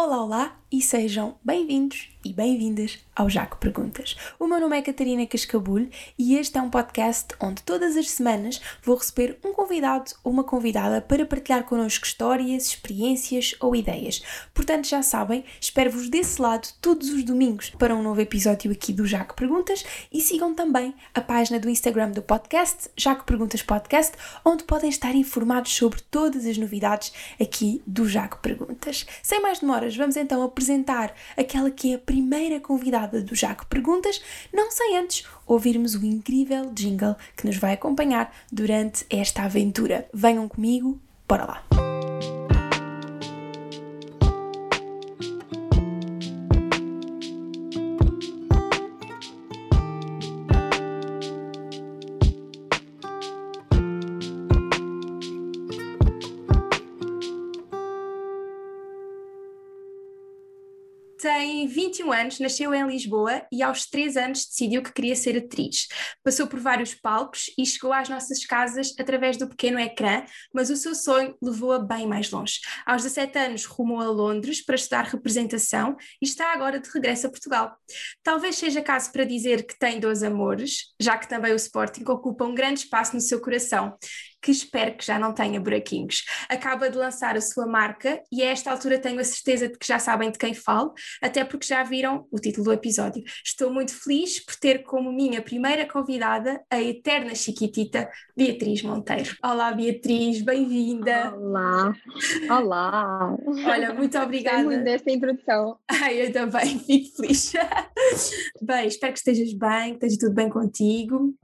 Olá, olá e sejam bem-vindos e bem-vindas ao Jaco Perguntas. O meu nome é Catarina Cascabulho e este é um podcast onde todas as semanas vou receber um convidado ou uma convidada para partilhar connosco histórias, experiências ou ideias. Portanto, já sabem, espero-vos desse lado todos os domingos para um novo episódio aqui do Jaco Perguntas e sigam também a página do Instagram do podcast, Jaco Perguntas Podcast, onde podem estar informados sobre todas as novidades aqui do Jaco Perguntas. Sem mais demoras, vamos então apresentar aquela que é primeira convidada do Jaco Perguntas, não sem antes ouvirmos o incrível jingle que nos vai acompanhar durante esta aventura. Venham comigo, bora lá! Tem 21 anos, nasceu em Lisboa e aos 3 anos decidiu que queria ser atriz. Passou por vários palcos e chegou às nossas casas através do pequeno ecrã, mas o seu sonho levou-a bem mais longe. Aos 17 anos rumou a Londres para estudar representação e está agora de regresso a Portugal. Talvez seja caso para dizer que tem dois amores, já que também o Sporting ocupa um grande espaço no seu coração que espero que já não tenha buraquinhos. Acaba de lançar a sua marca e a esta altura tenho a certeza de que já sabem de quem falo, até porque já viram o título do episódio. Estou muito feliz por ter como minha primeira convidada a eterna chiquitita Beatriz Monteiro. Olá Beatriz, bem-vinda. Olá, olá. Olha, muito obrigada. Gostei muito desta introdução. Ai, eu também, fico feliz. bem, espero que estejas bem, que esteja tudo bem contigo.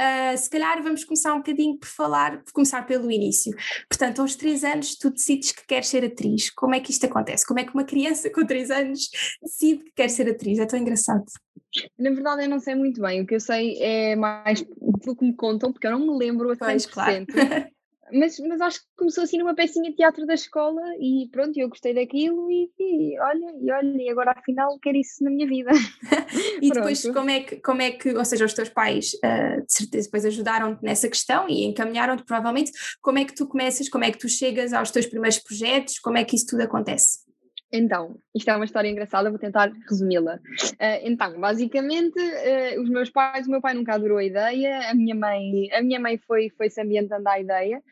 Uh, se calhar vamos começar um bocadinho por falar, por começar pelo início. Portanto, aos três anos tu decides que queres ser atriz. Como é que isto acontece? Como é que uma criança com três anos decide que quer ser atriz? É tão engraçado. Na verdade, eu não sei muito bem. O que eu sei é mais pelo que me contam, porque eu não me lembro a 100%. Pois, claro. mas, mas acho que começou assim numa pecinha de teatro da escola e pronto, eu gostei daquilo e, e olha, e olha, e agora afinal quero isso na minha vida. e depois como é, que, como é que, ou seja, os teus pais uh, de certeza depois ajudaram-te nessa questão e encaminharam-te provavelmente, como é que tu começas, como é que tu chegas aos teus primeiros projetos, como é que isso tudo acontece? Então, isto é uma história engraçada, vou tentar resumi-la. Uh, então, basicamente, uh, os meus pais, o meu pai nunca adorou a ideia, a minha mãe, a minha mãe foi, foi se ambientando à ideia,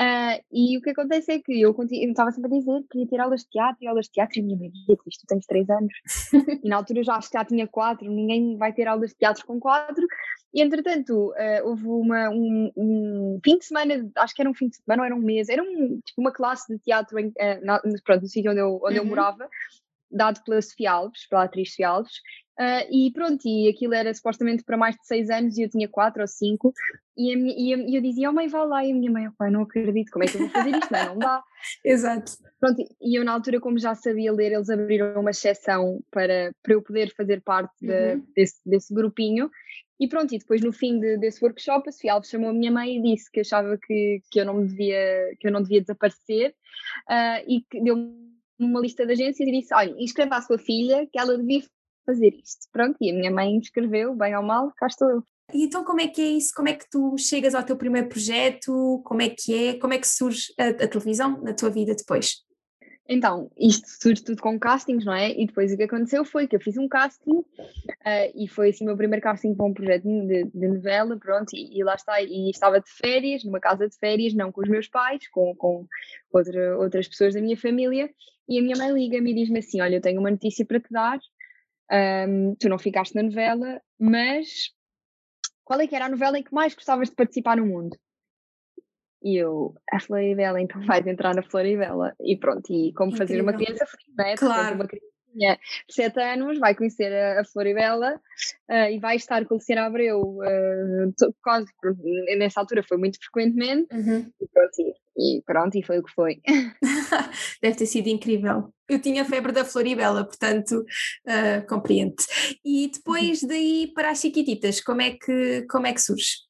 uh, e o que acontece é que eu, eu estava sempre a dizer que queria ter aulas de teatro, e aulas de teatro, e a minha mãe dizia, tu tens 3 anos, e na altura eu já acho que já tinha 4, ninguém vai ter aulas de teatro com 4, e entretanto, uh, houve uma, um, um, fim de semana, acho que era um fim de semana, ou era um mês, era um, tipo uma classe de teatro em, uh, na, pronto, no sítio onde, eu, onde uhum. eu morava, dado pela Sofia Alves, pela atriz Sofia Alves, uh, e pronto, e aquilo era supostamente para mais de seis anos e eu tinha quatro ou cinco, e, minha, e, a, e eu dizia, oh mãe, vá lá, e a minha mãe, oh, pai, não acredito, como é que eu vou fazer isto? Não, não dá. Exato. Pronto, e eu na altura, como já sabia ler, eles abriram uma exceção para, para eu poder fazer parte de, uhum. desse, desse grupinho, e pronto, e depois no fim de, desse workshop, a Sofia Alves chamou a minha mãe e disse que achava que, que, eu, não devia, que eu não devia desaparecer uh, e que deu-me uma lista de agências e disse: Olha, inscreva a sua filha que ela devia fazer isto. Pronto, e a minha mãe escreveu, bem ou mal, cá estou eu. E então como é que é isso? Como é que tu chegas ao teu primeiro projeto? Como é que é? Como é que surge a, a televisão na tua vida depois? Então, isto surge tudo com castings, não é? E depois o que aconteceu foi que eu fiz um casting uh, e foi assim o meu primeiro casting para um projeto de, de novela, pronto, e, e, lá está, e estava de férias, numa casa de férias, não com os meus pais, com, com outra, outras pessoas da minha família, e a minha mãe liga-me e diz-me assim, olha, eu tenho uma notícia para te dar, um, tu não ficaste na novela, mas qual é que era a novela em que mais gostavas de participar no mundo? E eu, a Floribela, então vais entrar na Floribela. E pronto, e como Incrível. fazer uma criança feliz, não é? Claro. Uma criancinha de 7 anos vai conhecer a, a Floribela uh, e vai estar com a Luciana Abreu uh, quase, nessa altura foi muito frequentemente. Uhum. E, pronto, e, e pronto, e foi o que foi. Deve ter sido incrível. Eu tinha febre da Floribela, portanto, uh, compreendo. E depois daí para as Chiquititas, como é que, como é que surge?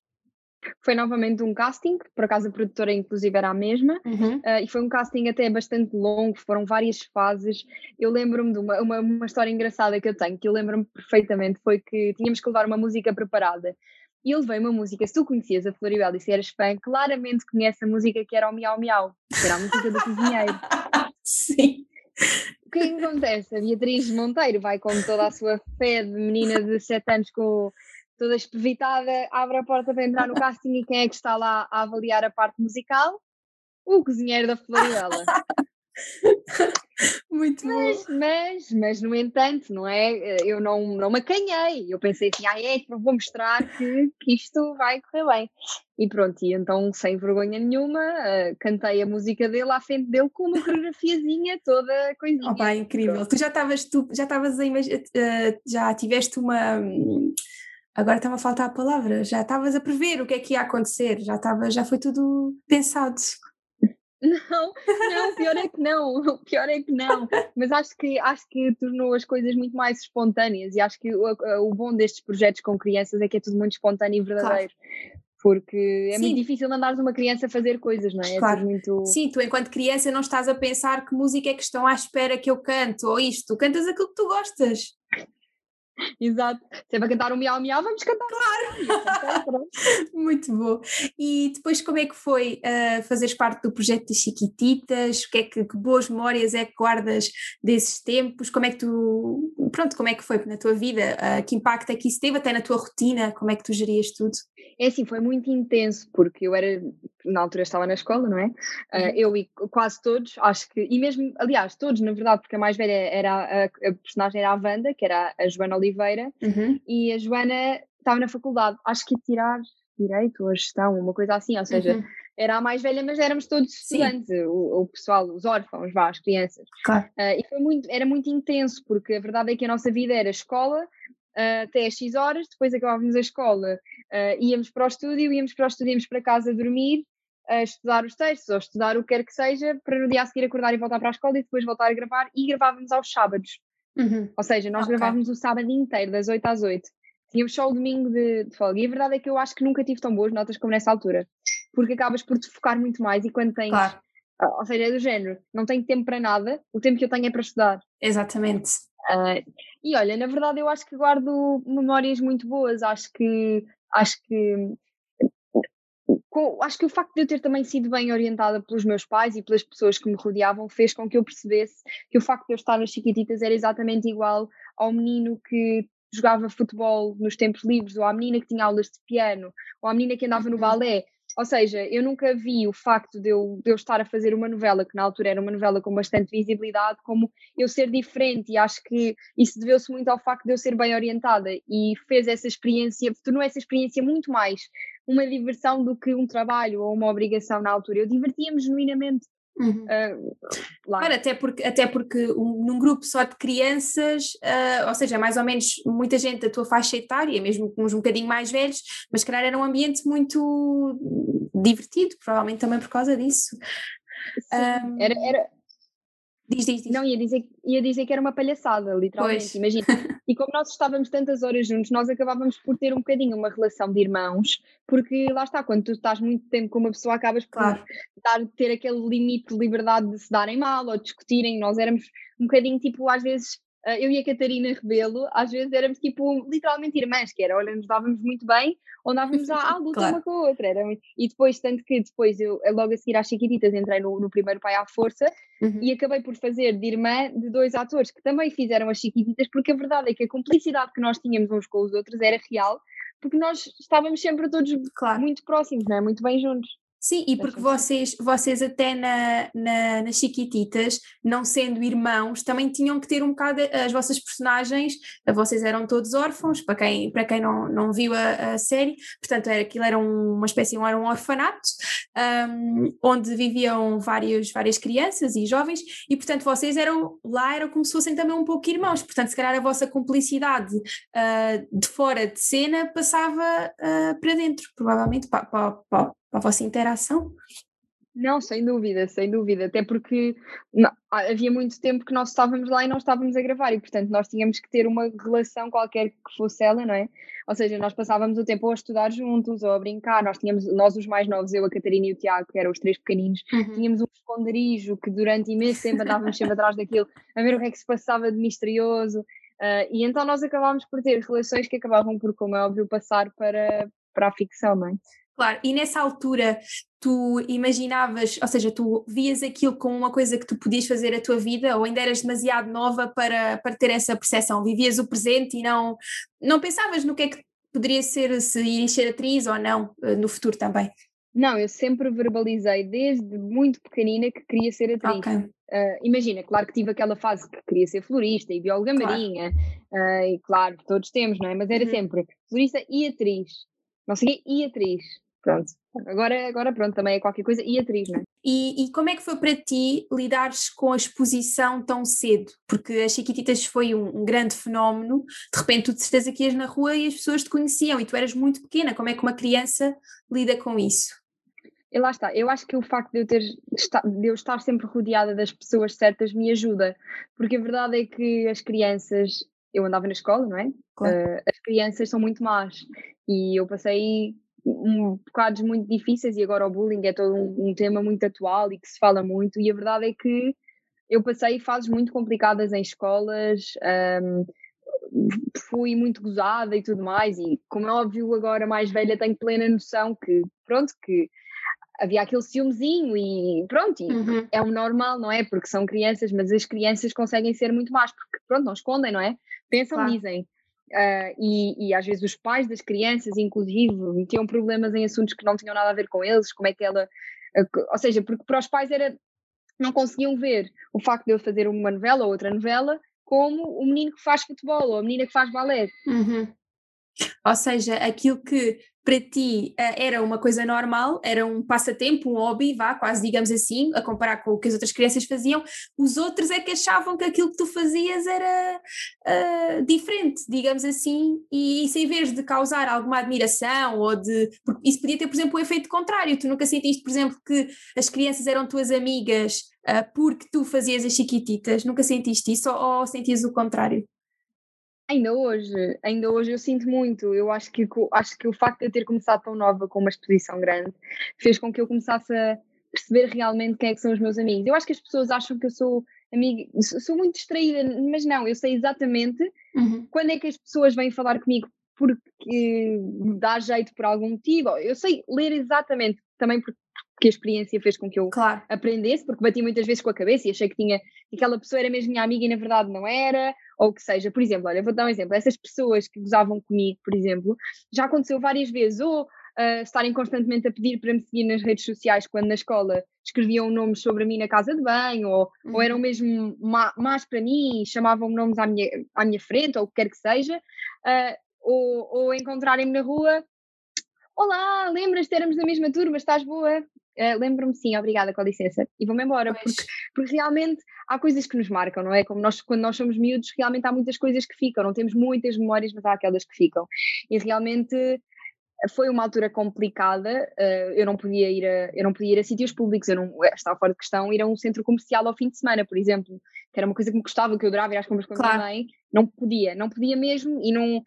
Foi novamente um casting, por acaso a produtora inclusive era a mesma, uhum. uh, e foi um casting até bastante longo, foram várias fases. Eu lembro-me de uma, uma, uma, história engraçada que eu tenho, que eu lembro-me perfeitamente, foi que tínhamos que levar uma música preparada. E eu levei uma música, se tu conhecias a Floribela e se eras fã, claramente conhece a música que era o Miau Miau, que era a música do cozinheiro. Sim. O é que acontece? A Beatriz Monteiro vai com toda a sua fé de menina de 7 anos com toda espevitada, abre a porta para entrar no casting e quem é que está lá a avaliar a parte musical? O cozinheiro da Floribela. Muito mas, bom. Mas, mas, no entanto, não é? Eu não, não me acanhei. Eu pensei assim, ah, é, vou mostrar que, que isto vai correr bem. E pronto, e então, sem vergonha nenhuma, uh, cantei a música dele à frente dele com uma coreografiazinha toda coisinha. Oh, pá, incrível. Pronto. Tu já estavas, tu já estavas a uh, já tiveste uma. Agora está-me a faltar a palavra, já estavas a prever o que é que ia acontecer, já, estava, já foi tudo pensado. Não, não, pior é que não, pior é que não. Mas acho que acho que tornou as coisas muito mais espontâneas e acho que o, o bom destes projetos com crianças é que é tudo muito espontâneo e verdadeiro. Claro. Porque é Sim. muito difícil mandares uma criança fazer coisas, não é? Claro. É muito... Sim, tu enquanto criança não estás a pensar que música é que estão à espera que eu canto ou isto, tu cantas aquilo que tu gostas. Exato. Se é para cantar um miau miau, vamos cantar. Claro! Muito bom. E depois como é que foi uh, fazeres parte do projeto das Chiquititas? Que, é que, que, boas memórias é que guardas desses tempos? Como é que tu, pronto, como é que foi na tua vida? Uh, que impacto é que isso teve até na tua rotina? Como é que tu gerias tudo? É assim, foi muito intenso, porque eu era, na altura estava na escola, não é? Uh, eu e quase todos, acho que, e mesmo, aliás, todos, na verdade, porque a mais velha era, a, a personagem era a Wanda, que era a Joana Oliveira, uhum. e a Joana estava na faculdade, acho que ia tirar direito ou gestão, uma coisa assim, ou seja, uhum. era a mais velha, mas éramos todos estudantes, o, o, pessoal, os órfãos, vá, as crianças. Claro. Uh, e foi muito, era muito intenso, porque a verdade é que a nossa vida era escola, uh, até às X horas, depois acabávamos a escola, uh, íamos para o estúdio, íamos para o estúdio, íamos para casa dormir, a estudar os textos ou estudar o que quer que seja, para no dia a seguir acordar e voltar para a escola e depois voltar a gravar, e gravávamos aos sábados. Uhum. Ou seja, nós okay. gravávamos o sábado inteiro, das 8 às 8. Tínhamos só o domingo de, de folga. E a verdade é que eu acho que nunca tive tão boas notas como nessa altura. Porque acabas por te focar muito mais e quando tens. Claro. Ou seja, é do género, não tenho tempo para nada, o tempo que eu tenho é para estudar. Exatamente. Uh, e olha, na verdade eu acho que guardo memórias muito boas, acho que acho que com, acho que o facto de eu ter também sido bem orientada pelos meus pais e pelas pessoas que me rodeavam fez com que eu percebesse que o facto de eu estar nas Chiquititas era exatamente igual ao menino que jogava futebol nos tempos livres, ou à menina que tinha aulas de piano, ou à menina que andava no uhum. balé. Ou seja, eu nunca vi o facto de eu, de eu estar a fazer uma novela, que na altura era uma novela com bastante visibilidade, como eu ser diferente, e acho que isso deveu-se muito ao facto de eu ser bem orientada e fez essa experiência, tornou essa experiência muito mais uma diversão do que um trabalho ou uma obrigação na altura. Eu divertia-me genuinamente Uhum. Uh, claro, até porque, até porque um, num grupo só de crianças, uh, ou seja, mais ou menos muita gente da tua faixa etária, mesmo uns um bocadinho mais velhos, mas calhar era um ambiente muito divertido, provavelmente também por causa disso. Um, era, era, Diz, diz, diz. Não, ia dizer, ia dizer que era uma palhaçada, literalmente. Imagina. E como nós estávamos tantas horas juntos, nós acabávamos por ter um bocadinho uma relação de irmãos, porque lá está, quando tu estás muito tempo com uma pessoa, acabas por claro. dar, ter aquele limite de liberdade de se darem mal ou discutirem. Nós éramos um bocadinho tipo, às vezes, eu e a Catarina Rebelo, às vezes éramos tipo literalmente irmãs, que era, olha, nos dávamos muito bem, ou andávamos à, à luta claro. uma com a outra. Era muito... E depois, tanto que depois eu, logo a seguir às Chiquititas, entrei no, no primeiro Pai à Força uhum. e acabei por fazer de irmã de dois atores que também fizeram as Chiquititas, porque a verdade é que a cumplicidade que nós tínhamos uns com os outros era real, porque nós estávamos sempre todos claro. muito próximos, não é? muito bem juntos. Sim, e porque vocês, vocês até na, na, nas Chiquititas, não sendo irmãos, também tinham que ter um bocado as vossas personagens, vocês eram todos órfãos, para quem, para quem não, não viu a, a série, portanto era, aquilo era uma espécie, era um orfanato, um, onde viviam várias, várias crianças e jovens, e portanto vocês eram, lá eram como se fossem também um pouco irmãos, portanto se calhar a vossa cumplicidade uh, de fora de cena passava uh, para dentro, provavelmente para, para, para a vossa interação? Não, sem dúvida, sem dúvida, até porque não, havia muito tempo que nós estávamos lá e não estávamos a gravar e portanto nós tínhamos que ter uma relação qualquer que fosse ela, não é? Ou seja, nós passávamos o tempo a estudar juntos ou a brincar, nós tínhamos, nós os mais novos, eu, a Catarina e o Tiago, que eram os três pequeninos, uhum. tínhamos um esconderijo que durante imenso tempo andávamos sempre atrás daquilo, a ver o que é que se passava de misterioso uh, e então nós acabámos por ter relações que acabavam por, como é óbvio, passar para, para a ficção, não é? Claro, e nessa altura tu imaginavas, ou seja, tu vias aquilo como uma coisa que tu podias fazer a tua vida ou ainda eras demasiado nova para, para ter essa percepção? Vivias o presente e não, não pensavas no que é que poderia ser, se ir ser atriz ou não eh, no futuro também? Não, eu sempre verbalizei desde muito pequenina que queria ser atriz. Okay. Uh, imagina, claro que tive aquela fase que queria ser florista e bióloga claro. marinha, uh, e claro, todos temos, não é? Mas era uhum. sempre florista e atriz. Não sei e atriz. Pronto. Agora, agora pronto, também é qualquer coisa e atriz, não é? E, e, como é que foi para ti lidares com a exposição tão cedo? Porque as Chiquititas foi um, um, grande fenómeno, de repente tu de certeza que ias na rua e as pessoas te conheciam e tu eras muito pequena, como é que uma criança lida com isso? E lá está, eu acho que o facto de eu, ter, de eu estar sempre rodeada das pessoas certas me ajuda, porque a verdade é que as crianças, eu andava na escola, não é? Claro. Uh, as crianças são muito más e eu passei um, bocados muito difíceis e agora o bullying é todo um, um, tema muito atual e que se fala muito e a verdade é que eu passei fases muito complicadas em escolas, um, fui muito gozada e tudo mais e como é óbvio agora mais velha tenho plena noção que pronto, que havia aquele ciúmezinho e pronto, e uhum. é o normal, não é? Porque são crianças, mas as crianças conseguem ser muito más, porque pronto, não escondem, não é? Pensam, claro. dizem. Uh, e, e, às vezes os pais das crianças, inclusive, tinham problemas em assuntos que não tinham nada a ver com eles, como é que ela. Uh, ou seja, porque para os pais era. não conseguiam ver o facto de eu fazer uma novela ou outra novela como o menino que faz futebol ou a menina que faz balé. Uhum. Ou seja, aquilo que para ti uh, era uma coisa normal, era um passatempo, um hobby, vá, quase digamos assim, a comparar com o que as outras crianças faziam, os outros é que achavam que aquilo que tu fazias era uh, diferente, digamos assim, e isso em vez de causar alguma admiração ou de. Porque isso podia ter, por exemplo, o um efeito contrário. Tu nunca sentiste, por exemplo, que as crianças eram tuas amigas uh, porque tu fazias as chiquititas, nunca sentiste isso ou, ou sentias o contrário? Ainda hoje, ainda hoje eu sinto muito. Eu acho que, acho que o facto de eu ter começado tão nova com uma exposição grande fez com que eu começasse a perceber realmente quem é que são os meus amigos. Eu acho que as pessoas acham que eu sou amiga, sou muito distraída, mas não, eu sei exatamente uhum. quando é que as pessoas vêm falar comigo porque dá jeito por algum motivo. Eu sei ler exatamente também porque que a experiência fez com que eu claro. aprendesse, porque bati muitas vezes com a cabeça e achei que tinha que aquela pessoa era mesmo minha amiga e na verdade não era, ou que seja, por exemplo, olha, vou dar um exemplo, essas pessoas que gozavam comigo, por exemplo, já aconteceu várias vezes, ou uh, estarem constantemente a pedir para me seguir nas redes sociais quando na escola escreviam nomes sobre mim na casa de banho, ou, uhum. ou eram mesmo más para mim, chamavam nomes à minha, à minha frente, ou o que quer que seja, uh, ou, ou encontrarem-me na rua Olá, lembras de termos na mesma turma? Estás boa? Uh, Lembro-me sim, obrigada, com licença. E vou-me embora, porque, porque realmente há coisas que nos marcam, não é? Como nós, quando nós somos miúdos, realmente há muitas coisas que ficam, não temos muitas memórias, mas há aquelas que ficam. E realmente foi uma altura complicada, uh, eu não podia ir a, eu não podia ir a sítios públicos, eu não, estava fora de questão ir a um centro comercial ao fim de semana, por exemplo, que era uma coisa que me gostava, que eu adorava ir às compras com claro. a minha mãe, não podia, não podia mesmo e não,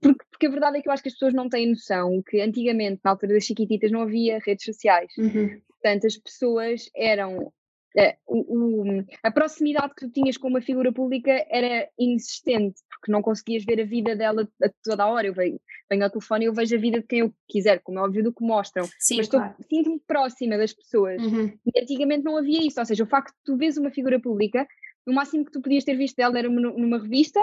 porque, porque, a verdade é que eu acho que as pessoas não têm noção que antigamente, na altura das chiquititas, não havia redes sociais. Uhum. Portanto, as pessoas eram. É, o, o, a proximidade que tu tinhas com uma figura pública era inexistente, porque não conseguias ver a vida dela a toda a hora. Eu venho, venho ao telefone e eu vejo a vida de quem eu quiser, como é óbvio do que mostram. Sim, Mas claro. sinto-me próxima das pessoas. Uhum. E antigamente não havia isso, ou seja, o facto de tu vês uma figura pública, o máximo que tu podias ter visto dela era numa revista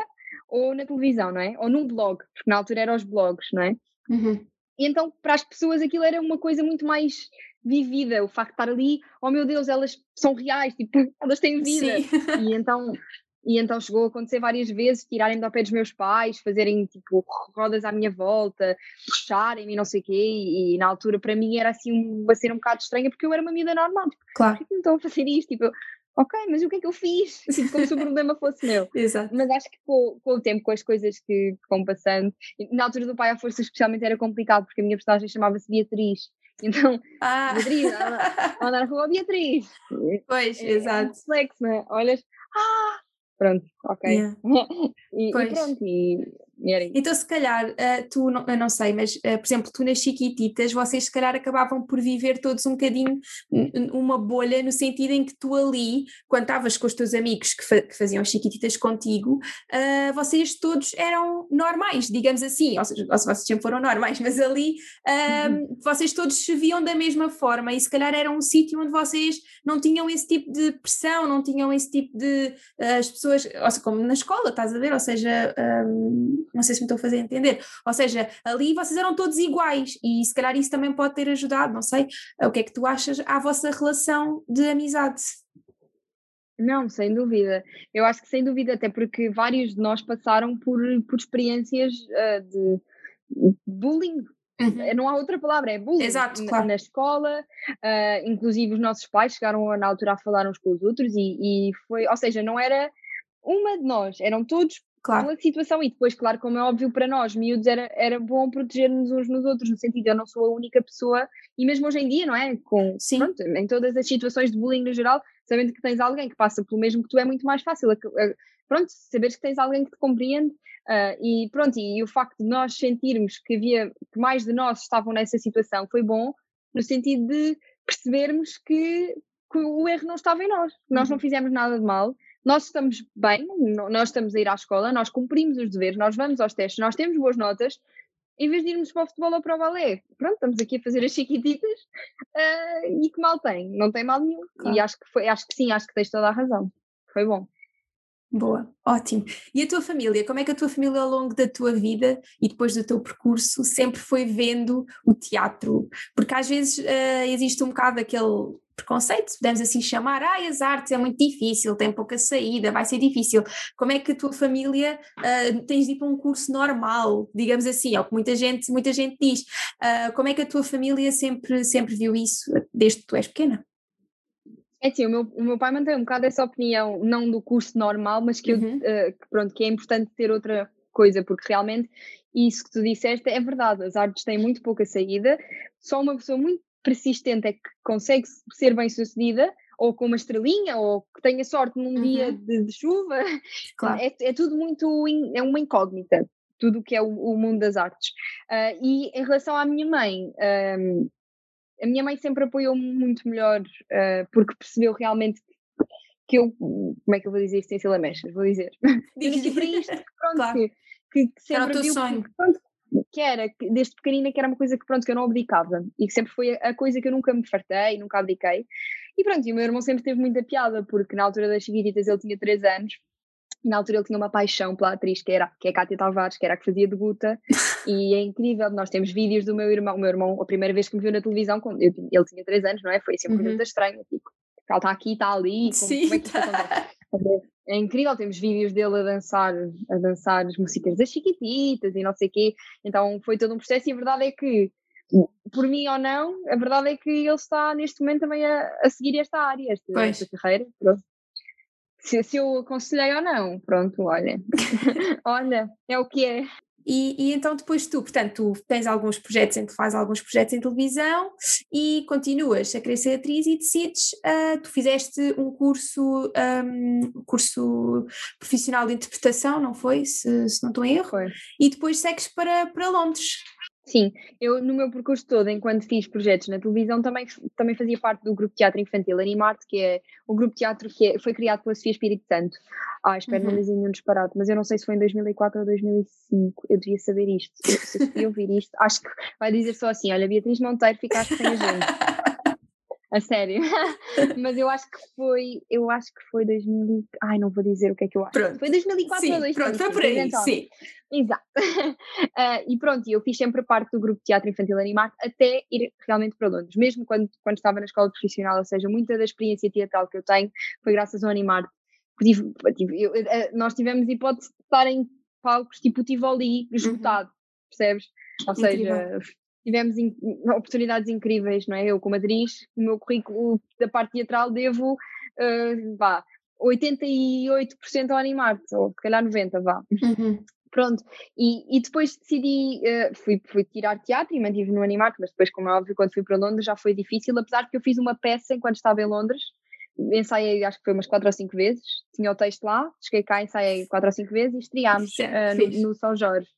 ou na televisão, não é? Ou num blog, porque na altura eram os blogs, não é? Uhum. E então, para as pessoas, aquilo era uma coisa muito mais vivida, o facto de estar ali, oh meu Deus, elas são reais, tipo, elas têm vida. Sim. E então, e então chegou a acontecer várias vezes, tirarem-me ao pé dos meus pais, fazerem tipo rodas à minha volta, puxarem-me e não sei o quê, e, e, na altura para mim era assim uma cena um bocado estranha, porque eu era uma vida normal, tipo, claro. por que me estão a fazer isto? Tipo, ok, mas o que é que eu fiz? Assim, como se o problema fosse meu. Exato. Mas acho que com, com, o tempo, com as coisas que vão passando, na altura do pai à força especialmente era complicado, porque a minha personagem chamava-se Beatriz. Então, ah. Beatriz, ela na rua, Beatriz. Pois, é, exato. É complexo, não é? Olhas, ah, pronto, ok. Yeah. e, e, pronto, e Então, se calhar, uh, tu, não, eu não sei, mas, uh, por exemplo, tu nas Chiquititas, vocês se calhar acabavam por viver todos um bocadinho uma bolha, no sentido em que tu ali, quando estavas com os teus amigos que, fa que faziam as Chiquititas contigo, uh, vocês todos eram normais, digamos assim, ou seja, ou se vocês sempre foram normais, mas ali uhum. vocês todos se viam da mesma forma e se calhar era um sítio onde vocês não tinham esse tipo de pressão, não tinham esse tipo de. as pessoas, ou seja, como na escola, estás a ver? Ou seja, um, não sei se me estou a fazer entender. Ou seja, ali vocês eram todos iguais e se calhar isso também pode ter ajudado, não sei. O que é que tu achas à vossa relação de amizade? Não, sem dúvida. Eu acho que sem dúvida, até porque vários de nós passaram por, por experiências uh, de bullying. Uhum. Não há outra palavra, é bullying. Exato, na, claro. na escola, uh, inclusive os nossos pais chegaram na altura a falar uns com os outros e, e foi, ou seja, não era uma de nós, eram todos claro. uma situação. E depois, claro, como é óbvio para nós, miúdos, era, era bom proteger-nos uns nos outros, no sentido, eu não sou a única pessoa, e mesmo hoje em dia, não é? Com, Sim. Pronto, em todas as situações de bullying no geral, sabendo que tens alguém que passa pelo mesmo que tu, é muito mais fácil. Pronto, saberes que tens alguém que te compreende. Uh, e pronto, e, e, o facto de nós sentirmos que havia que mais de nós estavam nessa situação foi bom, no sentido de percebermos que, que o erro não estava em nós, que nós não uhum. fizemos nada de mal nós estamos bem, nós estamos a ir à escola, nós cumprimos os deveres, nós vamos aos testes, nós temos boas notas, em vez de irmos para o futebol ou para o balé. Pronto, estamos aqui a fazer as chiquititas uh, e que mal tem? Não tem mal nenhum. Claro. E acho que, foi, acho que sim, acho que tens toda a razão. Foi bom. Boa, ótimo. E a tua família? Como é que a tua família ao longo da tua vida e depois do teu percurso sempre foi vendo o teatro? Porque às vezes uh, existe um bocado aquele preconceito, podemos assim chamar, ah, as artes é muito difícil, tem pouca saída, vai ser difícil. Como é que a tua família uh, tens de ir para um curso normal, digamos assim, é o que muita gente, muita gente diz. Uh, como é que a tua família sempre, sempre viu isso desde que tu és pequena? É assim, o meu, o meu pai mantém um bocado essa opinião, não do curso normal, mas que, uhum. eu, uh, que, pronto, que é importante ter outra coisa, porque realmente isso que tu disseste é verdade, as artes têm muito pouca saída, só uma pessoa muito persistente é que consegue ser bem sucedida, ou com uma estrelinha, ou que tenha sorte num uhum. dia de, de chuva. Claro. É, é, tudo muito, in, é uma incógnita, tudo o que é o, o mundo das artes. Uh, e em relação à minha mãe, um, a minha mãe sempre apoiou-me muito melhor, uh, porque percebeu realmente que eu, como é que eu vou dizer isto sem ser lamechas? Vou dizer. Diz para isto, pronto, claro. que, que, sempre Era o teu viu sonho. Que, pronto, que era, desde pequenina, que era uma coisa que pronto, que eu não abdicava e que sempre foi a coisa que eu nunca me fartei, nunca abdiquei. E pronto, e o meu irmão sempre teve muita piada, porque na altura das Chiquititas ele tinha 3 anos e na altura ele tinha uma paixão pela atriz que era que é a Cátia Tavares, que era a que fazia de Guta, e é incrível, nós temos vídeos do meu irmão, o meu irmão, a primeira vez que me viu na televisão, quando eu, ele tinha 3 anos, não é? Foi sempre uma uhum. coisa estranha, tipo, ela está aqui, está ali, como, Sim, como é que tá. É incrível, temos vídeos dele a dançar, a dançar as músicas das Chiquititas e não sei o quê. Então foi todo um processo e a verdade é que, por mim ou não, a verdade é que ele está neste momento também a, a seguir esta área, esta, esta carreira. Se, se eu aconselhei ou não, pronto, olha. olha, é o que é. E, e, então depois tu, portanto, tu tens alguns projetos, em, fazes alguns projetos em televisão e continuas a querer ser atriz e decides, uh, tu fizeste um curso, um, curso profissional de interpretação, não foi? Se, se não estou em erro. Foi. E depois segues para, para Londres. Sim, eu no meu percurso todo, enquanto fiz projetos na televisão, também, também fazia parte do grupo de teatro infantil Animarte, que é o grupo de teatro que é, foi criado pela Sofia Espírito Santo. Ah, espero uhum. não dizer nenhum disparate, mas eu não sei se foi em 2004 ou 2005, eu devia saber isto. Se a Sofia ouvir isto, acho que vai dizer só assim: olha, Beatriz Monteiro, ficaste sem a gente. a sério. Mas eu acho que foi, eu acho que foi 2000, ai não vou dizer o que é que eu acho. Pronto. Foi 2004 sim, ou 2005. Pronto, foi por aí, então. sim. Exato. Uh, e pronto, eu fiz sempre parte do grupo de teatro infantil animado até ir realmente para Londres, mesmo quando, quando estava na escola profissional, ou seja, muita da experiência teatral que eu tenho foi graças ao animar. Tive, tive, eu, eh, nós tivemos hipótese de estar em palcos tipo Tivoli uhum. esgotado, uhum. percebes? Ou Incrível. Tivemos in, oportunidades incríveis, não é? Eu, como atriz, o meu currículo da parte teatral devo, uh, vá, 88% ao animar ou se calhar 90%, vá. Uhum. Pronto, e, e depois decidi, uh, fui, fui tirar teatro e mantive no Animarte, mas depois, como é óbvio, quando fui para Londres já foi difícil, apesar que eu fiz uma peça enquanto estava em Londres, ensaiei, acho que foi umas quatro ou cinco vezes, tinha o texto lá, cheguei cá, ensaiei quatro ou cinco vezes e estreámos uh, no, no, São Jorge.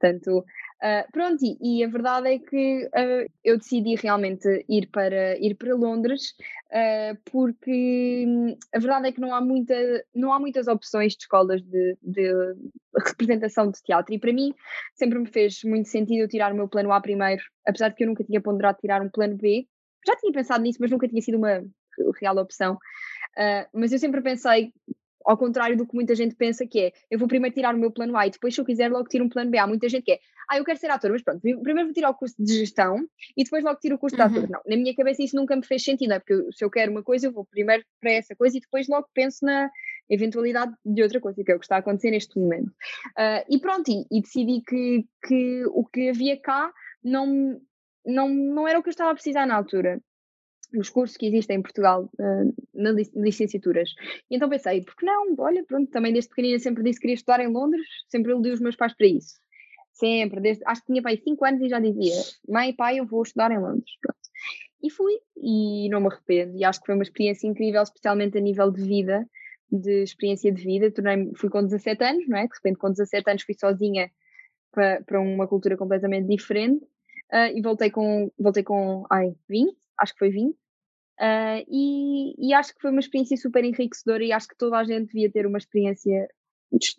Portanto, Uh, pronto, e, e, a verdade é que uh, eu decidi realmente ir para, ir para Londres uh, porque hum, a verdade é que não há, muita, não há muitas opções de escolas de, de, representação de teatro e para mim sempre me fez muito sentido eu tirar o meu plano A primeiro, apesar de que eu nunca tinha ponderado tirar um plano B. Já tinha pensado nisso, mas nunca tinha sido uma real opção. mas eu sempre pensei ao contrário do que muita gente pensa que é, eu vou primeiro tirar o meu plano A e depois, se eu quiser, logo tiro um plano B. Há muita gente que é, ah, eu quero ser ator, mas pronto, primeiro vou tirar o curso de gestão e depois logo tiro o curso uhum. de ator. Não, na minha cabeça isso nunca me fez sentido, é porque se eu quero uma coisa, eu vou primeiro para essa coisa e depois logo penso na eventualidade de outra coisa, que é o que está a acontecer neste momento. Uh, e pronto, e, e, decidi que, que o que havia cá não, não, não era o que eu estava a precisar na altura os cursos que existem em Portugal uh, na licenciaturas. E então pensei, por que não? Olha, pronto, também desde pequenina sempre disse que queria estudar em Londres, sempre iludi os meus pais para isso. Sempre, desde, acho que tinha pai 5 anos e já dizia, mãe e pai, eu vou estudar em Londres. Pronto. E fui, e não me arrependo, e acho que foi uma experiência incrível, especialmente a nível de vida, de experiência de vida. Tornei fui com 17 anos, não é? De repente, com 17 anos, fui sozinha para, para uma cultura completamente diferente. Uh, e voltei com, voltei com, ai, 20, acho que foi 20, Uh, e, e, acho que foi uma experiência super enriquecedora e acho que toda a gente devia ter uma experiência de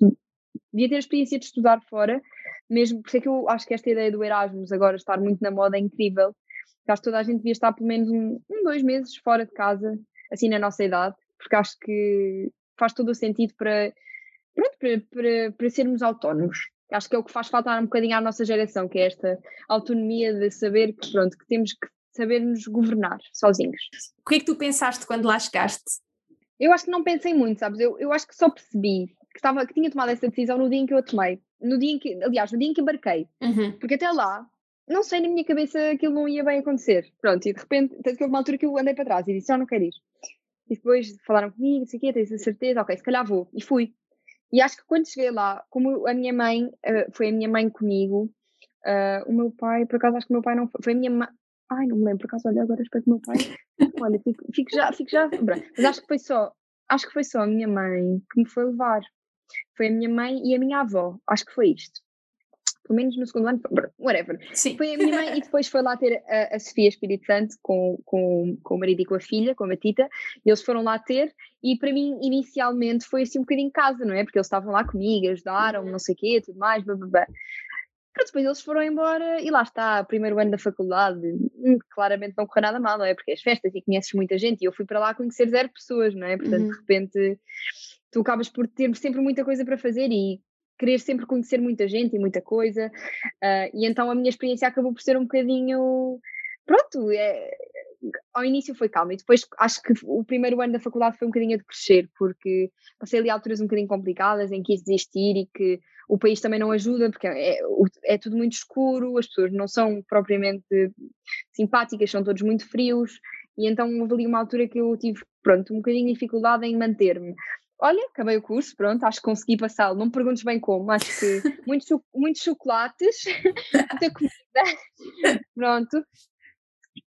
devia ter a experiência de estudar fora, mesmo porque é que eu acho que esta ideia do Erasmus agora estar muito na moda é incrível. Acho que toda a gente devia estar pelo menos um, um, dois meses fora de casa, assim na nossa idade, porque acho que faz todo o sentido para, pronto, para, para, para sermos autónomos. Acho que é o que faz faltar um bocadinho à nossa geração, que é esta autonomia de saber que, pronto, que temos que saber-nos governar sozinhos. O que é que tu pensaste quando lá chegaste? Eu acho que não pensei muito, sabes? Eu, eu acho que só percebi que, estava, que tinha tomado essa decisão no dia em que eu a tomei. No dia em que, aliás, no dia em que embarquei. Uhum. Porque até lá, não sei, na minha cabeça aquilo não ia bem acontecer. Pronto, e de repente, tanto que houve uma altura que eu andei para trás e disse, já não quero ir. E depois falaram comigo, não sei o quê, tens a certeza, ok, se calhar vou. E fui. E acho que quando cheguei lá, como a minha mãe, uh, foi a minha mãe comigo, uh, o meu pai, por acaso acho que o meu pai não foi, foi a minha, Ai, não me lembro, por acaso, olha, agora respeito o meu pai. Olha, fico, fico, já, fico já. Mas acho que foi só, acho que foi só a minha mãe que me foi levar. Foi a minha mãe e a minha avó. Acho que foi isto. Pelo menos no segundo ano, whatever. Sim. Foi a minha mãe e depois foi lá ter a, a Sofia Espírito Santo com, com, com o marido e com a filha, com a Matita, e eles foram lá ter, e para mim, inicialmente, foi assim um bocadinho casa, não é? Porque eles estavam lá comigo, ajudaram, não sei o quê, tudo mais, blá, blá, blá. Mas depois eles foram embora e lá está, primeiro ano da faculdade, hum, claramente não correu nada mal, não é? Porque as festas e conheces muita gente e eu fui para lá conhecer zero pessoas, não é? Portanto, uhum. de repente, tu acabas por ter sempre muita coisa para fazer e querer sempre conhecer muita gente e muita coisa. Uh, e então a minha experiência acabou por ser um bocadinho. Pronto, é, ao início foi calmo e depois acho que o primeiro ano da faculdade foi um bocadinho de crescer, porque passei ali alturas um bocadinho complicadas em que quis desistir e que o país também não ajuda, porque é, é tudo muito escuro, as pessoas não são propriamente simpáticas, são todos muito frios, e então houve ali uma altura que eu tive, pronto, um bocadinho de dificuldade em manter-me. Olha, acabei o curso, pronto, acho que consegui passá-lo. Não me perguntes bem como, acho que muitos, muitos chocolates, muita comida, pronto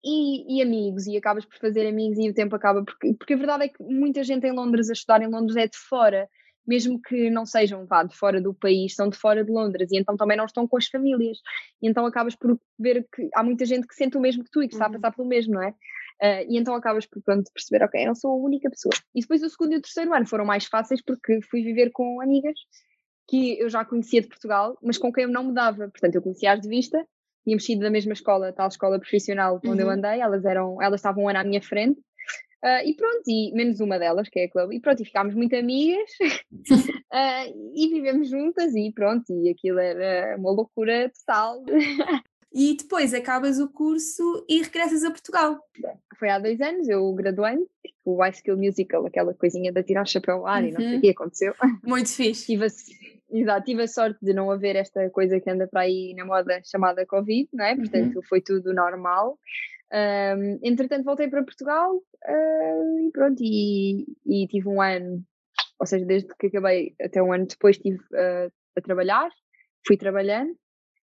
e, e, amigos, e acabas por fazer amigos e o tempo acaba, porque, porque a verdade é que muita gente em Londres a estudar em Londres é de fora, mesmo que não sejam vá, de fora do país, são de fora de Londres, e então também não estão com as famílias, e então acabas por ver que há muita gente que sente o mesmo que tu e que está uhum. a passar pelo mesmo, não é? Uh, e então acabas por pronto, perceber, ok, eu não sou a única pessoa. E depois o segundo e o terceiro ano foram mais fáceis porque fui viver com amigas que eu já conhecia de Portugal, mas com quem eu não me dava. Portanto, eu conhecia-as de vista, tínhamos sido da mesma escola, tal escola profissional onde uhum. eu andei, elas eram, elas estavam um ano à minha frente. Uh, e pronto, e menos uma delas, que é a Chloe, e pronto, e ficámos muito amigas uh, e vivemos juntas e pronto, e aquilo era uma loucura total. E depois acabas o curso e regressas a Portugal. Foi há dois anos, eu graduei, tipo o High School Musical, aquela coisinha de tirar o chapéu ao ar uhum. e não sei o uhum. que aconteceu. Muito fixe. Tive a, exato, tive a sorte de não haver esta coisa que anda para aí na moda chamada Covid, não é? Portanto, uhum. foi tudo normal. Um, entretanto, voltei para Portugal uh, e pronto, e, e, tive um ano, ou seja, desde que acabei até um ano depois, estive uh, a trabalhar, fui trabalhando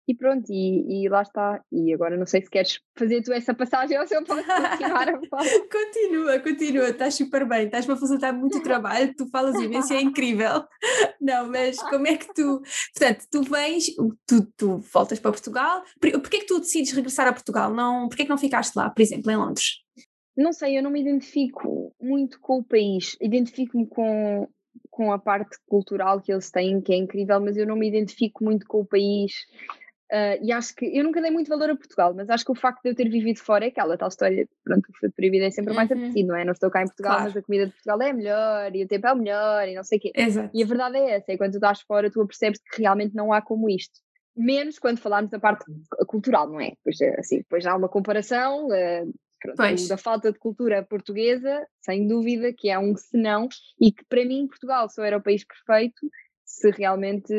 e pronto, e, e, lá está. E agora não sei se queres fazer tu essa passagem ou se eu posso continuar a falar. continua, continua, estás super bem, estás-me a facilitar muito trabalho, tu falas imenso, é incrível. Não, mas como é que tu. Portanto, tu vens, tu, tu voltas para Portugal, porquê é que tu decides regressar a Portugal? Não, porquê é que não ficaste lá, por exemplo, em Londres? Não sei, eu não me identifico muito com o país, identifico-me com, com a parte cultural que eles têm, que é incrível, mas eu não me identifico muito com o país. Uh, e acho que eu nunca dei muito valor a Portugal, mas acho que o facto de eu ter vivido fora é aquela tal história, pronto, o fruto proibido é sempre mais uhum. apetecido, não é? Não estou cá em Portugal, claro. mas a comida de Portugal é melhor e o tempo é o melhor e não sei o quê. Exato. E a verdade é essa, é quando tu estás fora, tu percebes que realmente não há como isto. Menos quando falarmos da parte cultural, não é? Pois, assim, depois há uma comparação uh, pronto, da falta de cultura portuguesa, sem dúvida que é um senão, e que para mim Portugal só era o país perfeito se realmente,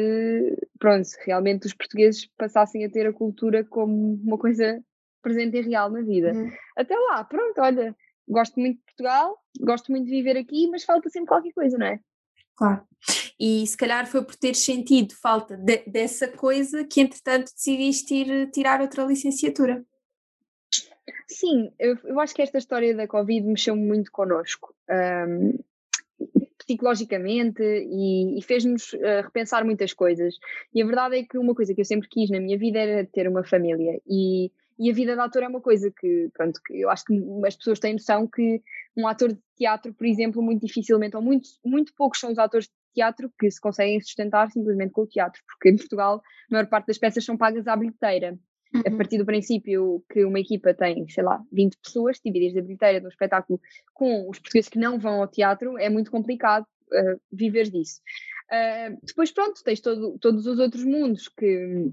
pronto, se realmente os portugueses passassem a ter a cultura como uma coisa presente e real na vida. Uhum. Até lá, pronto, olha, gosto muito de Portugal, gosto muito de viver aqui, mas falta sempre qualquer coisa, não é? Claro. E se calhar foi por ter sentido falta de, dessa coisa que, entretanto, decidiste ir tirar outra licenciatura. Sim, eu, eu acho que esta história da Covid mexeu muito connosco. Um, psicologicamente e, e fez-nos uh, repensar muitas coisas. E a verdade é que uma coisa que eu sempre quis na minha vida era ter uma família e, e a vida de ator é uma coisa que, pronto, que eu acho que as pessoas têm noção que um ator de teatro, por exemplo, muito dificilmente, ou muito, muito poucos são os atores de teatro que se conseguem sustentar simplesmente com o teatro, porque em Portugal a maior parte das peças são pagas à bilheteira. Uhum. A partir do princípio que uma equipa tem, sei lá, 20 pessoas divididas da bilheteira de um espetáculo com os portugueses que não vão ao teatro, é muito complicado uh, viver disso. Uh, depois, pronto, tens todo, todos os outros mundos que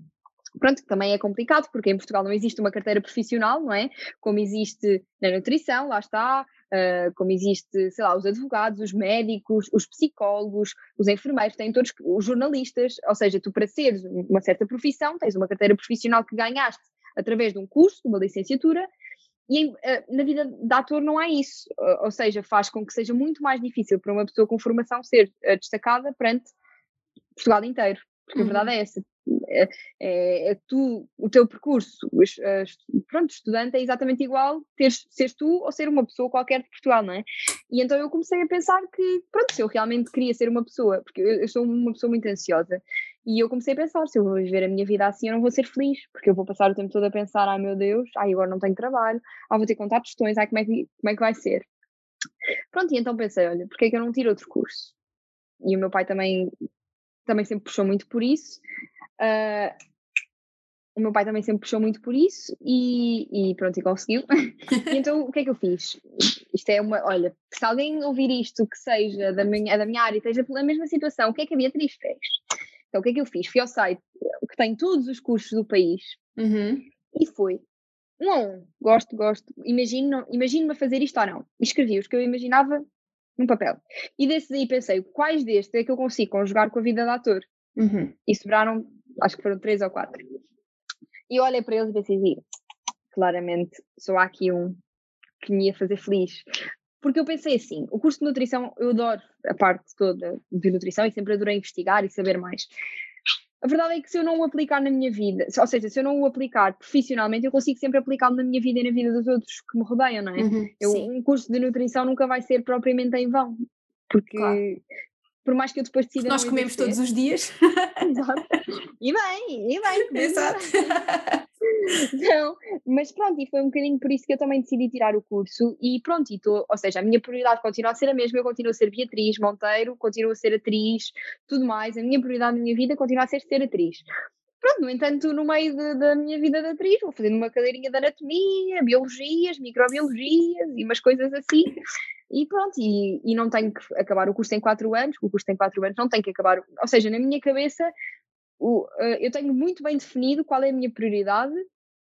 pronto, que também é complicado, porque em Portugal não existe uma carteira profissional, não é? Como existe na nutrição, lá está, uh, como existe, sei lá, os advogados, os médicos, os psicólogos, os enfermeiros, têm todos, os jornalistas, ou seja, tu para seres uma certa profissão, tens uma carteira profissional que ganhaste através de um curso, de uma licenciatura, e uh, na vida de ator não há isso, uh, ou seja, faz com que seja muito mais difícil para uma pessoa com formação ser destacada perante Portugal inteiro, porque uhum. a verdade é essa, é, é, é, tu, o teu percurso, pronto, estudante é exatamente igual teres, seres tu ou ser uma pessoa qualquer de Portugal, não é? E então eu comecei a pensar que, pronto, se eu realmente queria ser uma pessoa, porque eu, eu sou uma pessoa muito ansiosa, e eu comecei a pensar, se eu vou viver a minha vida assim, eu não vou ser feliz, porque eu vou passar o tempo todo a pensar, ai meu Deus, ai agora não tenho trabalho, ah, vou ter que contar questões, ai como é que, como é que vai ser? Pronto, e então pensei, olha, porque é que eu não tiro outro curso? E o meu pai também, também sempre puxou muito por isso, Uh, o meu pai também sempre puxou muito por isso e, e pronto, e conseguiu. e então o que é que eu fiz? Isto é uma, olha, se alguém ouvir isto que seja da minha, da minha área e esteja pela mesma situação, o que é que a Beatriz fez? Então o que é que eu fiz? Fui ao site que tem todos os cursos do país uhum. e foi um a um, gosto, gosto, imagino-me imagino a fazer isto ou não. E escrevi os que eu imaginava num papel. E desse aí pensei, quais destes é que eu consigo conjugar com a vida de ator? Uhum. E sobraram acho que foram três ou quatro. E olhei para eles e pensei, claramente, só há aqui um que me ia fazer feliz. Porque eu pensei assim, o curso de nutrição, eu adoro a parte toda de nutrição e sempre adorei investigar e saber mais. A verdade é que se eu não o aplicar na minha vida, ou seja, se eu não o aplicar profissionalmente, eu consigo sempre aplicá-lo na minha vida e na vida dos outros que me rodeiam, não é? Uhum, eu, um curso de nutrição nunca vai ser propriamente em vão, porque claro por mais que eu depois decida. Nós comemos todos os dias. Exato. E bem, e bem. Exato. Não, mas pronto, e foi um bocadinho por isso que eu também decidi tirar o curso e pronto, e tô, ou seja, a minha prioridade continua a ser a mesma, eu continuo a ser Beatriz Monteiro, continuo a ser atriz, tudo mais, a minha prioridade na minha vida continua a ser ser atriz. Pronto, no entanto, no meio de, da minha vida de atriz, vou fazendo uma cadeirinha de anatomia, biologias, microbiologias e umas coisas assim. E pronto, e, e não tenho que acabar o curso em 4 anos, o curso tem 4 anos, não tenho que acabar. Ou seja, na minha cabeça, o, uh, eu tenho muito bem definido qual é a minha prioridade,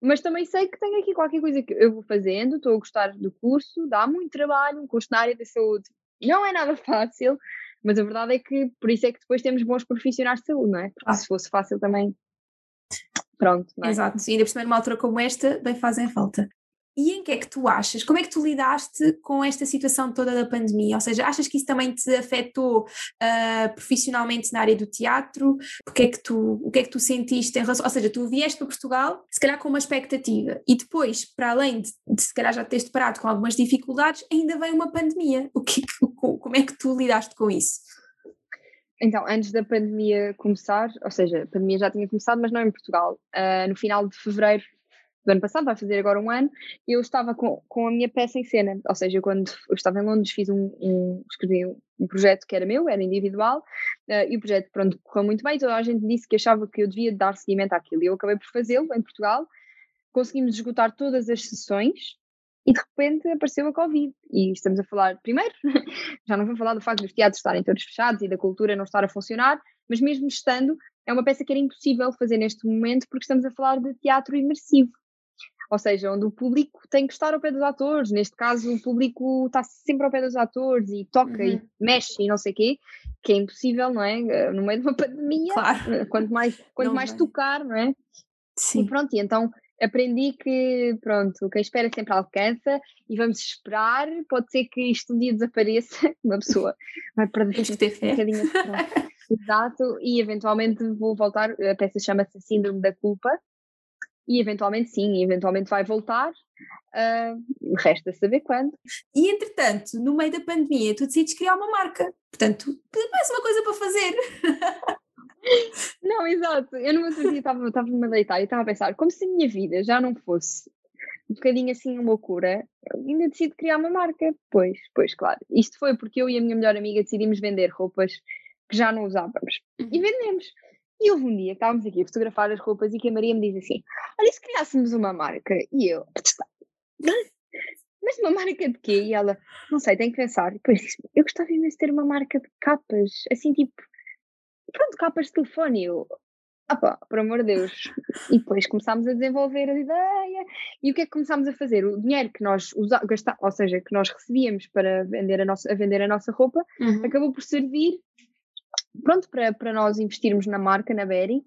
mas também sei que tenho aqui qualquer coisa que eu vou fazendo, estou a gostar do curso, dá muito trabalho, um curso na área da saúde não é nada fácil, mas a verdade é que por isso é que depois temos bons profissionais de saúde, não é? Porque ah. se fosse fácil também. Pronto. É? Exato, e ainda por cima numa altura como esta, bem fazem falta. E em que é que tu achas? Como é que tu lidaste com esta situação toda da pandemia? Ou seja, achas que isso também te afetou uh, profissionalmente na área do teatro? O que é que tu, o que é que tu sentiste em relação? Ou seja, tu vieste para Portugal, se calhar com uma expectativa, e depois, para além de, de se calhar já teres deparado com algumas dificuldades, ainda vem uma pandemia. O que, como é que tu lidaste com isso? Então, antes da pandemia começar, ou seja, a pandemia já tinha começado, mas não em Portugal, uh, no final de fevereiro do ano passado, vai fazer agora um ano, eu estava com, com a minha peça em cena, ou seja, quando eu estava em Londres fiz um, um escrevi um, um, projeto que era meu, era individual, uh, e o projeto, pronto, correu muito bem, toda a gente disse que achava que eu devia dar seguimento àquilo, e eu acabei por fazê-lo em Portugal, conseguimos esgotar todas as sessões, e de repente apareceu a Covid. E estamos a falar, primeiro, já não vou falar do facto dos teatros estarem todos fechados e da cultura não estar a funcionar, mas mesmo estando, é uma peça que era impossível fazer neste momento porque estamos a falar de teatro imersivo ou seja, onde o público tem que estar ao pé dos atores, neste caso o público está sempre ao pé dos atores e toca uhum. e mexe e não sei o quê, que é impossível, não é? Eh, no meio de uma pandemia, claro. Eh, quanto mais, quanto mais tocar, não é? Sim. E pronto, e então aprendi que, pronto, quem espera sempre alcança e vamos esperar, pode ser que isto um dia desapareça, uma pessoa vai perder um bocadinho Exato, e eventualmente vou voltar, a peça chama-se Síndrome da Culpa, e eventualmente sim, eventualmente vai voltar, uh, resta saber quando. E entretanto, no meio da pandemia, tu decides criar uma marca, portanto, mais uma coisa para fazer. Não, exato. Eu no outro dia estava-me a deitar e estava a pensar, como se a minha vida já não fosse um bocadinho assim uma loucura, ainda decido criar uma marca. Pois, pois, claro. Isto foi porque eu e a minha melhor amiga decidimos vender roupas que já não usávamos. E uhum. vendemos. E houve um dia que estávamos aqui a fotografar as roupas e que a Maria me diz assim: Olha, se criássemos uma marca? E eu, mas uma marca de quê? E ela, não sei, tem que pensar. E depois disse: Eu gostava imenso de ter uma marca de capas, assim tipo, pronto, capas de telefone. Eu, ah pá, por amor de Deus. E depois começámos a desenvolver a ideia. E o que é que começámos a fazer? O dinheiro que nós usávamos, ou seja, que nós recebíamos para vender a nossa, a vender a nossa roupa, uhum. acabou por servir pronto, para, para nós investirmos na marca, na Berry.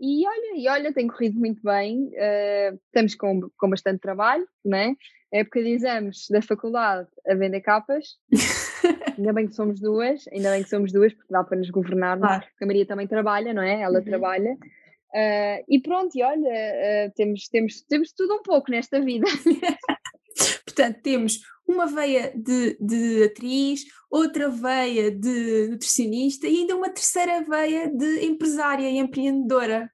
E olha, e olha, tem corrido muito bem, uh, estamos com, com bastante trabalho, né? época de exames da faculdade a vender capas. ainda bem que somos duas, ainda bem que somos duas, porque dá para nos governar, claro. porque a Maria também trabalha, não é? Ela uhum. trabalha. Uh, e pronto, e olha, uh, temos, temos, temos tudo um pouco nesta vida. Portanto, temos uma veia de, de atriz, outra veia de nutricionista e ainda uma terceira veia de empresária e empreendedora.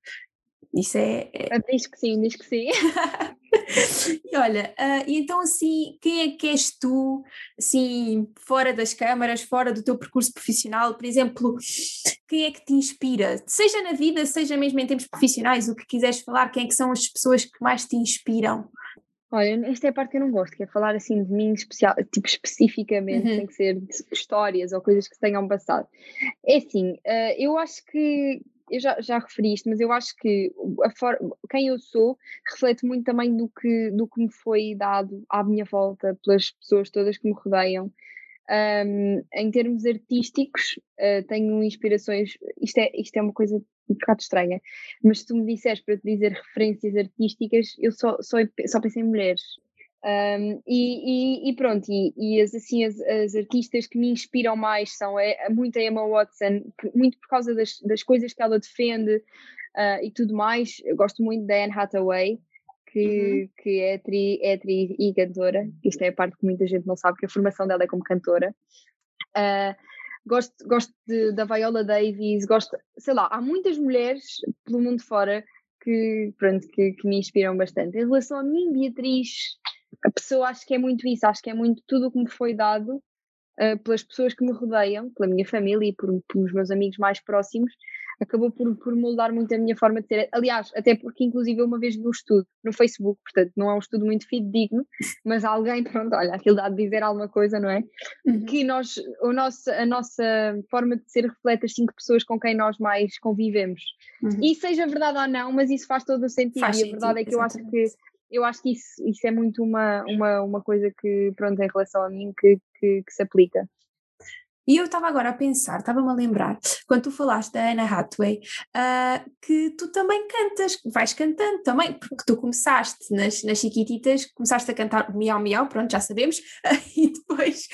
Isso é. é... Ah, diz que sim, diz que sim. e olha, uh, e então assim, quem é que és tu, assim, fora das câmaras, fora do teu percurso profissional, por exemplo, quem é que te inspira? Seja na vida, seja mesmo em termos profissionais, o que quiseres falar, quem é que são as pessoas que mais te inspiram? Olha, esta é a parte que eu não gosto, que é falar assim de mim especial, tipo especificamente, uhum. tem que ser histórias ou coisas que se tenham passado. É assim, uh, eu acho que eu já, já referi isto, mas eu acho que quem eu sou reflete muito também do que, do que me foi dado à minha volta pelas pessoas todas que me rodeiam. Um, em termos artísticos, uh, tenho inspirações. Isto é, isto é uma coisa um bocado estranha, mas se tu me disseres para te dizer referências artísticas, eu só, só, só pensei em mulheres. Um, e, e, e, pronto, e, e as, assim, as, as, artistas que me inspiram mais são é, muito a Emma Watson, muito por causa das, das coisas que ela defende uh, e tudo mais. Eu gosto muito da Anne Hathaway, que, uhum. que é, atriz, é atriz e cantora. Isto é a parte que muita gente não sabe, que a formação dela é como cantora. Uh, gosto, gosto de, da Viola Davis, gosto, sei lá, há muitas mulheres pelo mundo fora que, pronto, que, que me inspiram bastante. Em relação a mim, Beatriz, a pessoa acho que é muito isso, acho que é muito tudo o que me foi dado uh, pelas pessoas que me rodeiam, pela minha família e por, pelos meus amigos mais próximos, acabou por, por moldar muito a minha forma de ser. Aliás, até porque inclusive eu uma vez vi um estudo no Facebook, portanto não é um estudo muito fidedigno, mas alguém, pronto, olha, aquilo dá de dizer alguma coisa, não é? Uhum. Que nós, o nosso, a nossa forma de ser reflete as cinco pessoas com quem nós mais convivemos. Uhum. E seja verdade ou não, mas isso faz todo o sentido. Faz e a verdade é que exatamente. eu acho que eu acho que isso, isso é muito uma, uma, uma coisa que, pronto, em relação a mim, que, que, que se aplica. E eu estava agora a pensar, estava-me a lembrar, quando tu falaste da Anna Hathaway, uh, que tu também cantas, vais cantando também, porque tu começaste nas, nas Chiquititas, começaste a cantar Miau Miau, pronto, já sabemos, e depois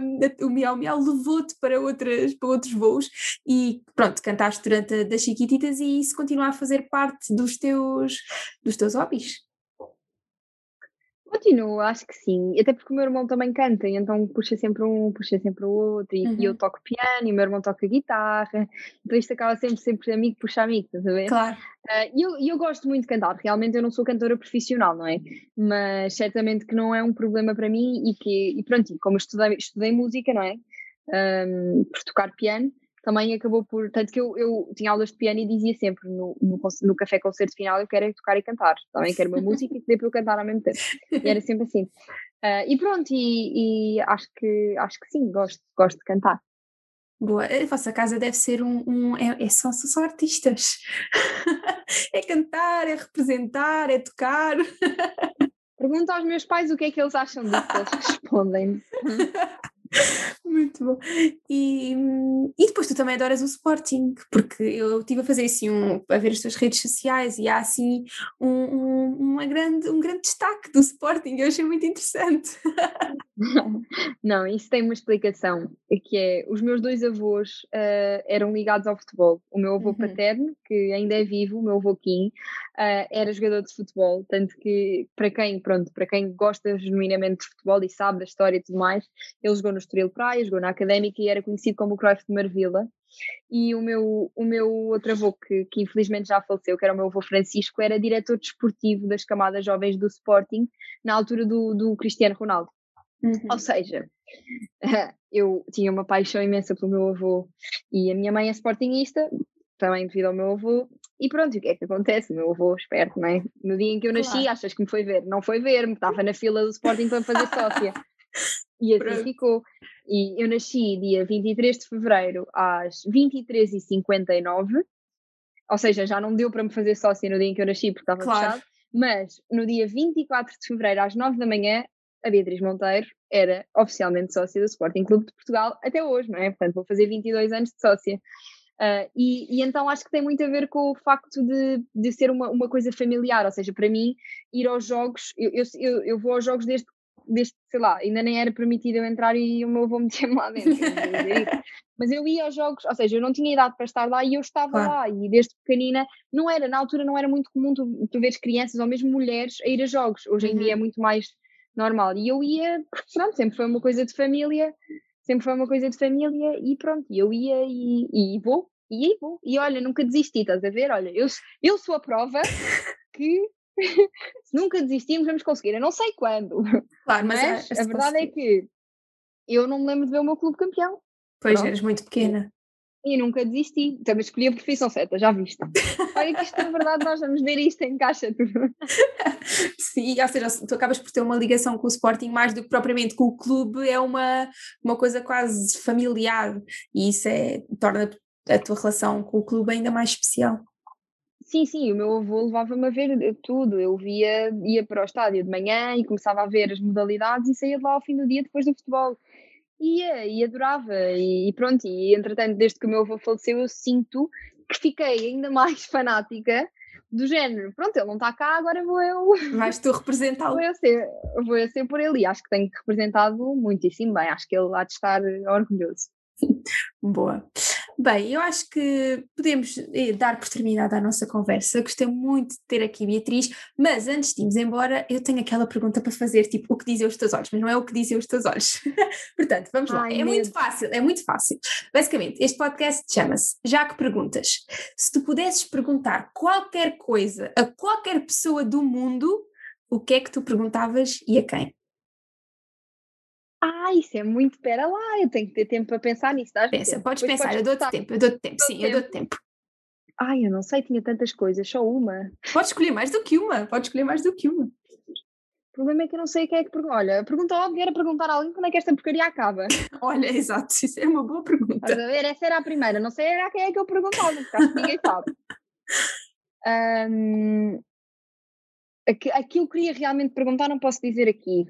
um, o Miau Miau levou-te para, outras, para outros voos e pronto, cantaste durante a, das Chiquititas e isso continua a fazer parte dos teus, dos teus hobbies. Continuo, acho que sim. Até porque o meu irmão também canta, e então puxa sempre um, puxa sempre o outro, e, e eu uhum. toco piano, e o meu irmão toca guitarra, então isto acaba sempre, sempre amigo puxa amigo, estás a ver? Claro. Uh, e eu, eu gosto muito de cantar, realmente eu não sou cantora profissional, não é? Mas certamente que não é um problema para mim e que, e pronto, como estudei, estudei música, não é? Um, por tocar piano, também acabou por. Tanto que eu, eu tinha aulas de piano e dizia sempre no, no, no café concerto final: eu quero é tocar e cantar, também quero uma música e dê para eu cantar ao mesmo tempo. E era sempre assim. Uh, e pronto, e, e, acho, que, acho que sim, gosto, gosto de cantar. Boa, a vossa casa deve ser um. um é, é só, são artistas. é cantar, é representar, é tocar. Pergunta aos meus pais o que é que eles acham disso, eles respondem. Muito bom. E, e depois tu também adoras o Sporting, porque eu estive a fazer assim um, a ver as tuas redes sociais e há assim um, um, uma grande, um grande destaque do Sporting, eu achei muito interessante. Não, isso tem uma explicação, que é os meus dois avós uh, eram ligados ao futebol. O meu avô uhum. paterno, que ainda é vivo, o meu avô Kim, uh, era jogador de futebol, tanto que para quem, pronto, para quem gosta genuinamente de futebol e sabe da história e tudo mais, ele jogou no Estoril Praia, jogou na Académica e era conhecido como o Cruyff de Marvila. E o meu, o meu outro avô, que, que infelizmente já faleceu, que era o meu avô Francisco, era diretor desportivo das camadas jovens do Sporting, na altura do, do Cristiano Ronaldo. Uhum. Ou seja, eu tinha uma paixão imensa pelo meu avô e a minha mãe é sportingista, também devido ao meu avô, e pronto, o que é que acontece? O meu avô, esperto, não é? No dia em que eu nasci, claro. achas que me foi ver? Não foi ver-me, estava na fila do Sporting para fazer sócia. E assim Pronto. ficou. E eu nasci dia 23 de fevereiro às 23h59, ou seja, já não deu para me fazer sócia no dia em que eu nasci porque estava claro. fechado, mas no dia 24 de fevereiro às 9 da manhã, a Beatriz Monteiro era oficialmente sócia do Sporting Clube de Portugal até hoje, não é? Portanto, vou fazer 22 anos de sócia. Uh, e, e, então acho que tem muito a ver com o facto de, de ser uma, uma coisa familiar, ou seja, para mim, ir aos jogos, eu, eu, eu vou aos jogos desde desde, sei lá, ainda nem era permitido eu entrar e o meu avô meter-me lá dentro. Mas eu ia aos jogos, ou seja, eu não tinha idade para estar lá e eu estava claro. lá. E desde pequenina, não era, na altura não era muito comum tu, tu veres crianças ou mesmo mulheres a ir a jogos. Hoje em uhum. dia é muito mais normal. E eu ia, pronto, sempre foi uma coisa de família, sempre foi uma coisa de família e pronto, eu ia e, e vou, e vou. E olha, nunca desisti, estás a ver? Olha, eu, eu sou a prova que se nunca desistimos, vamos conseguir. Eu não sei quando. Claro, mas, mas é, a verdade é que eu não me lembro de ver o meu clube campeão. Pois, Pronto. eras muito pequena. E nunca desisti. Também escolhi a profissão certa, já viste. Olha que isto, na verdade, nós vamos ver isto em caixa tudo. Sim, ou seja, tu acabas por ter uma ligação com o Sporting mais do que propriamente com o clube, é uma, uma coisa quase familiar e isso é, torna a tua relação com o clube ainda mais especial. Sim, sim, o meu avô levava-me a ver tudo. Eu via, ia para o estádio de manhã e começava a ver as modalidades e saía de lá ao fim do dia depois do futebol. Ia e adorava, e, e pronto. E entretanto, desde que o meu avô faleceu, eu sinto que fiquei ainda mais fanática do género. Pronto, ele não está cá, agora vou eu. Vais tu representá-lo. Vou eu, ser, vou eu ser por ele e acho que tenho representado muitíssimo bem. Acho que ele há de estar orgulhoso. Boa. Bem, eu acho que podemos eh, dar por terminada a nossa conversa. Gostei muito de ter aqui Beatriz, mas antes de irmos embora, eu tenho aquela pergunta para fazer, tipo, o que dizem os teus olhos, mas não é o que dizem os teus olhos. Portanto, vamos lá. Ai, é muito fácil, é muito fácil. Basicamente, este podcast chama-se Já que Perguntas. Se tu pudesses perguntar qualquer coisa a qualquer pessoa do mundo, o que é que tu perguntavas e a quem? Ah, isso é muito. Pera lá, eu tenho que ter tempo para pensar nisso. Pensa, podes Depois pensar, eu dou-te tempo, eu dou-te tempo, sim, tempo. eu dou-te tempo. Ai, eu não sei, tinha tantas coisas, só uma. Podes escolher mais do que uma, podes escolher mais do que uma. O problema é que eu não sei quem é que pergunta. Olha, a pergunta óbvia era perguntar a alguém quando é que esta porcaria acaba. Olha, exato, isso é uma boa pergunta. Estás a ver? Essa era a primeira, não sei era quem é que eu perguntava, porque que ninguém sabe. Um, aqui, eu queria realmente perguntar, não posso dizer aqui.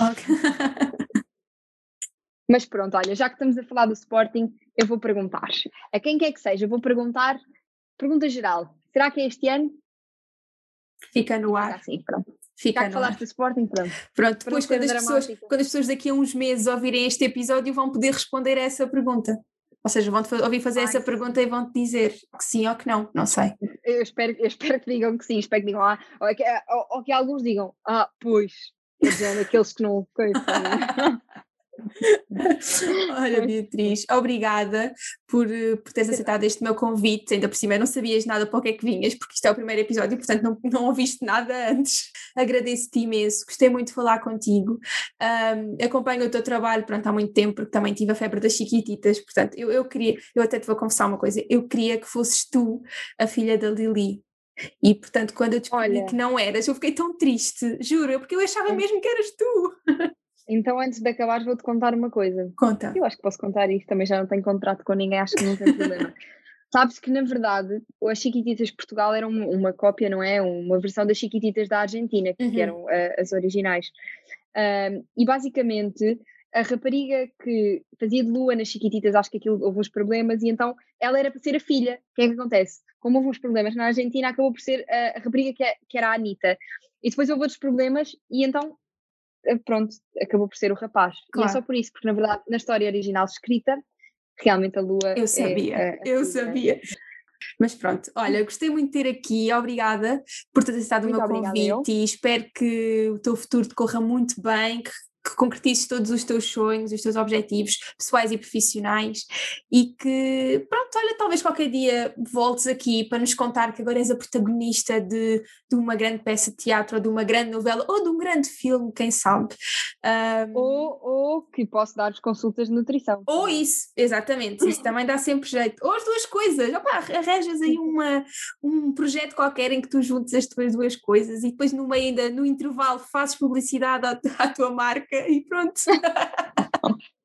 Ok. Mas pronto, olha, já que estamos a falar do Sporting, eu vou perguntar. A quem quer que seja, eu vou perguntar, pergunta geral. Será que é este ano? Fica no ar. Assim, pronto. Fica Já que falaste do Sporting, pronto. Pronto, depois quando as, pessoas, quando as pessoas daqui a uns meses ouvirem este episódio vão poder responder a essa pergunta. Ou seja, vão-te ouvir fazer Ai, essa pergunta e vão-te dizer que sim ou que não, não sei. Eu espero, eu espero que digam que sim, espero que digam ah, ou que, ou, ou que alguns digam, ah, pois, aqueles que não Olha, Beatriz, obrigada por, eh, por teres aceitado este meu convite. Ainda por cima, não sabias nada para o que é que vinhas, porque isto é o primeiro episódio, portanto não, não ouviste nada antes. Agradeço-te imenso, gostei muito de falar contigo. Um, acompanho o teu trabalho pronto, há muito tempo, porque também tive a febre das chiquititas. Portanto, eu, eu queria, eu até te vou confessar uma coisa, eu queria que fosses tu a filha da Lili. E portanto, quando eu descobri Olha. que não eras, eu fiquei tão triste, juro, porque eu achava mesmo que eras tu. Então, antes de acabar, vou-te contar uma coisa. Conta. Eu acho que posso contar isto, também já não tenho contrato com ninguém, acho que não tem problema. Sabes que, na verdade, as Chiquititas de Portugal eram uma, cópia, não é? Uma versão das Chiquititas da Argentina, que, uhum. eram uh, as originais. Um, e basicamente, a rapariga que fazia de lua nas Chiquititas, acho que aquilo houve uns problemas, e então ela era para ser a filha. O que é que acontece? Como houve uns problemas na Argentina, acabou por ser a, a rapariga que, é, que era a Anitta. E depois houve outros problemas, e então pronto, acabou por ser o rapaz. Claro. E é só por isso, porque na verdade, na história original escrita, realmente a lua. Eu sabia, é a eu sabia. Mas pronto, olha, gostei muito de ter aqui, obrigada por ter aceitado o meu convite e espero que o teu futuro te corra muito bem, que que concretizes todos os teus sonhos, os teus objetivos pessoais e profissionais e que, pronto, olha, talvez qualquer dia voltes aqui para nos contar que agora és a protagonista de, de uma grande peça de teatro ou de uma grande novela ou de um grande filme, quem sabe. Um, ou, ou que posso dar-vos consultas de nutrição. Ou isso, exatamente, isso também dá sempre jeito. Ou as duas coisas, opá, arranjas aí uma, um projeto qualquer em que tu juntes as tuas duas coisas e depois no meio ainda, no intervalo, fazes publicidade à, à tua marca e pronto.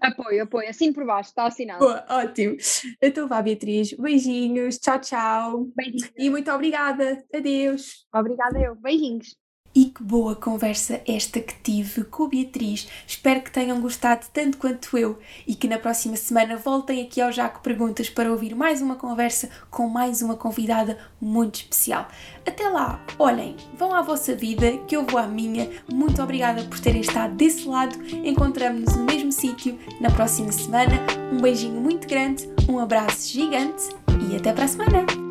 apoio, apoio, assim por baixo, está assinado. Boa, ótimo. Então vá, Beatriz, beijinhos, tchau, tchau. Beijinhos. E muito obrigada, adeus. Obrigada eu, beijinhos. E que boa conversa esta que tive com a Beatriz. Espero que tenham gostado tanto quanto eu e que na próxima semana voltem aqui ao Jaco Perguntas para ouvir mais uma conversa com mais uma convidada muito especial. Até lá, olhem, vão à vossa vida, que eu vou à minha. Muito obrigada por terem estado desse lado. Encontramos-nos no mesmo sítio na próxima semana. Um beijinho muito grande, um abraço gigante e até para a semana!